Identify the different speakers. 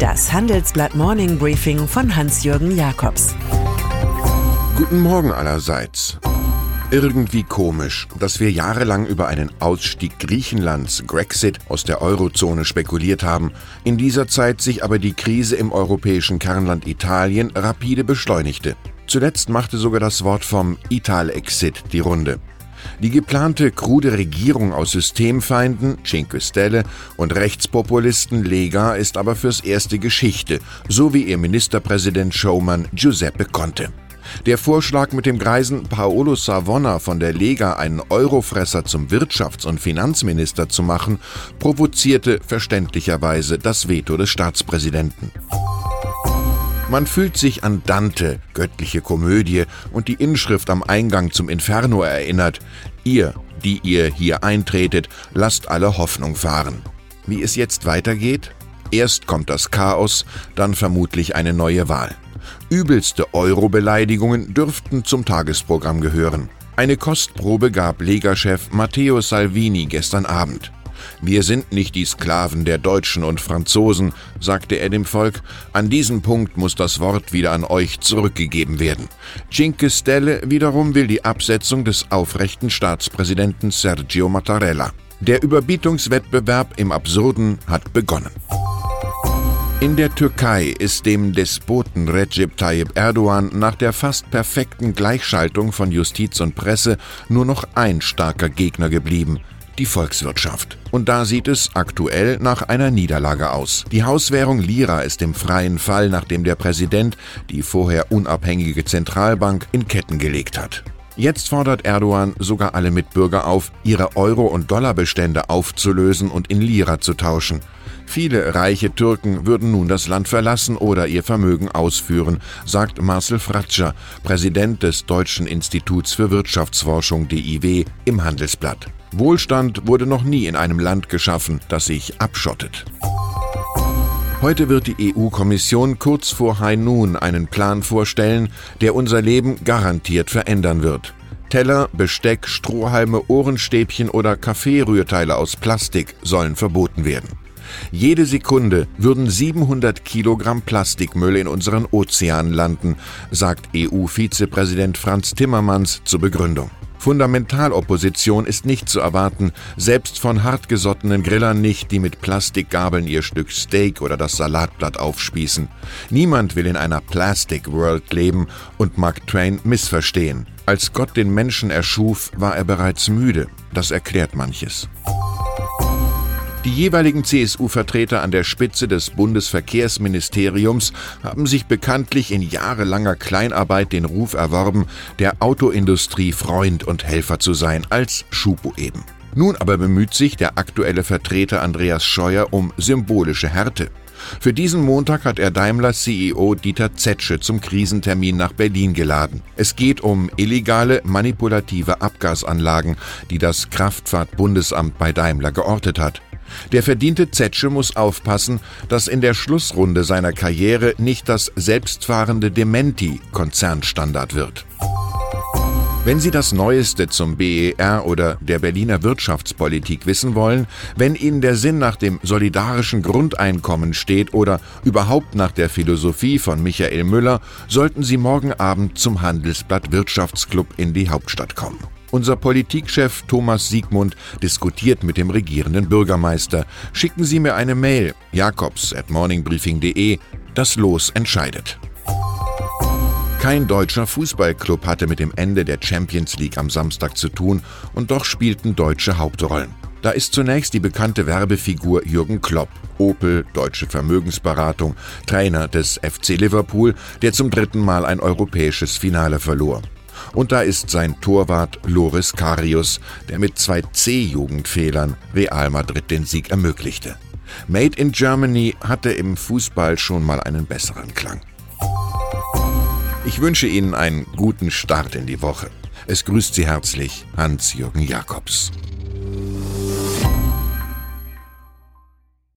Speaker 1: Das Handelsblatt Morning Briefing von Hans-Jürgen Jakobs.
Speaker 2: Guten Morgen allerseits. Irgendwie komisch, dass wir jahrelang über einen Ausstieg Griechenlands, Grexit, aus der Eurozone spekuliert haben, in dieser Zeit sich aber die Krise im europäischen Kernland Italien rapide beschleunigte. Zuletzt machte sogar das Wort vom Italexit die Runde. Die geplante krude Regierung aus Systemfeinden, Cinque Stelle und Rechtspopulisten Lega ist aber fürs erste Geschichte, so wie ihr Ministerpräsident Showman Giuseppe Conte. Der Vorschlag mit dem greisen Paolo Savona von der Lega einen Eurofresser zum Wirtschafts- und Finanzminister zu machen, provozierte verständlicherweise das Veto des Staatspräsidenten. Man fühlt sich an Dante, göttliche Komödie, und die Inschrift am Eingang zum Inferno erinnert. Ihr, die ihr hier eintretet, lasst alle Hoffnung fahren. Wie es jetzt weitergeht? Erst kommt das Chaos, dann vermutlich eine neue Wahl. Übelste Euro-Beleidigungen dürften zum Tagesprogramm gehören. Eine Kostprobe gab Lega-Chef Matteo Salvini gestern Abend. Wir sind nicht die Sklaven der Deutschen und Franzosen, sagte er dem Volk. An diesem Punkt muss das Wort wieder an euch zurückgegeben werden. Cinque Stelle wiederum will die Absetzung des aufrechten Staatspräsidenten Sergio Mattarella. Der Überbietungswettbewerb im Absurden hat begonnen. In der Türkei ist dem Despoten Recep Tayyip Erdogan nach der fast perfekten Gleichschaltung von Justiz und Presse nur noch ein starker Gegner geblieben, die Volkswirtschaft. Und da sieht es aktuell nach einer Niederlage aus. Die Hauswährung Lira ist im freien Fall, nachdem der Präsident die vorher unabhängige Zentralbank in Ketten gelegt hat. Jetzt fordert Erdogan sogar alle Mitbürger auf, ihre Euro- und Dollarbestände aufzulösen und in Lira zu tauschen. Viele reiche Türken würden nun das Land verlassen oder ihr Vermögen ausführen, sagt Marcel Fratscher, Präsident des Deutschen Instituts für Wirtschaftsforschung DIW im Handelsblatt. Wohlstand wurde noch nie in einem Land geschaffen, das sich abschottet. Heute wird die EU-Kommission kurz vor High einen Plan vorstellen, der unser Leben garantiert verändern wird. Teller, Besteck, Strohhalme, Ohrenstäbchen oder Kaffeerührteile aus Plastik sollen verboten werden. Jede Sekunde würden 700 Kilogramm Plastikmüll in unseren Ozeanen landen, sagt EU-Vizepräsident Franz Timmermans zur Begründung. Fundamentalopposition ist nicht zu erwarten, selbst von hartgesottenen Grillern nicht, die mit Plastikgabeln ihr Stück Steak oder das Salatblatt aufspießen. Niemand will in einer Plastic World leben und Mark Twain missverstehen. Als Gott den Menschen erschuf, war er bereits müde. Das erklärt manches. Die jeweiligen CSU-Vertreter an der Spitze des Bundesverkehrsministeriums haben sich bekanntlich in jahrelanger Kleinarbeit den Ruf erworben, der Autoindustrie Freund und Helfer zu sein, als Schupo eben. Nun aber bemüht sich der aktuelle Vertreter Andreas Scheuer um symbolische Härte. Für diesen Montag hat er Daimlers CEO Dieter Zetsche zum Krisentermin nach Berlin geladen. Es geht um illegale, manipulative Abgasanlagen, die das Kraftfahrtbundesamt bei Daimler geortet hat. Der verdiente Zetsche muss aufpassen, dass in der Schlussrunde seiner Karriere nicht das selbstfahrende Dementi Konzernstandard wird. Wenn Sie das Neueste zum BER oder der Berliner Wirtschaftspolitik wissen wollen, wenn Ihnen der Sinn nach dem solidarischen Grundeinkommen steht oder überhaupt nach der Philosophie von Michael Müller, sollten Sie morgen Abend zum Handelsblatt Wirtschaftsclub in die Hauptstadt kommen. Unser Politikchef Thomas Siegmund diskutiert mit dem regierenden Bürgermeister. Schicken Sie mir eine Mail jakobs at morningbriefing.de. Das Los entscheidet. Kein deutscher Fußballclub hatte mit dem Ende der Champions League am Samstag zu tun und doch spielten deutsche Hauptrollen. Da ist zunächst die bekannte Werbefigur Jürgen Klopp, Opel, deutsche Vermögensberatung, Trainer des FC Liverpool, der zum dritten Mal ein europäisches Finale verlor. Und da ist sein Torwart Loris Karius, der mit zwei C-Jugendfehlern Real Madrid den Sieg ermöglichte. Made in Germany hatte im Fußball schon mal einen besseren Klang. Ich wünsche Ihnen einen guten Start in die Woche. Es grüßt Sie herzlich Hans-Jürgen Jakobs.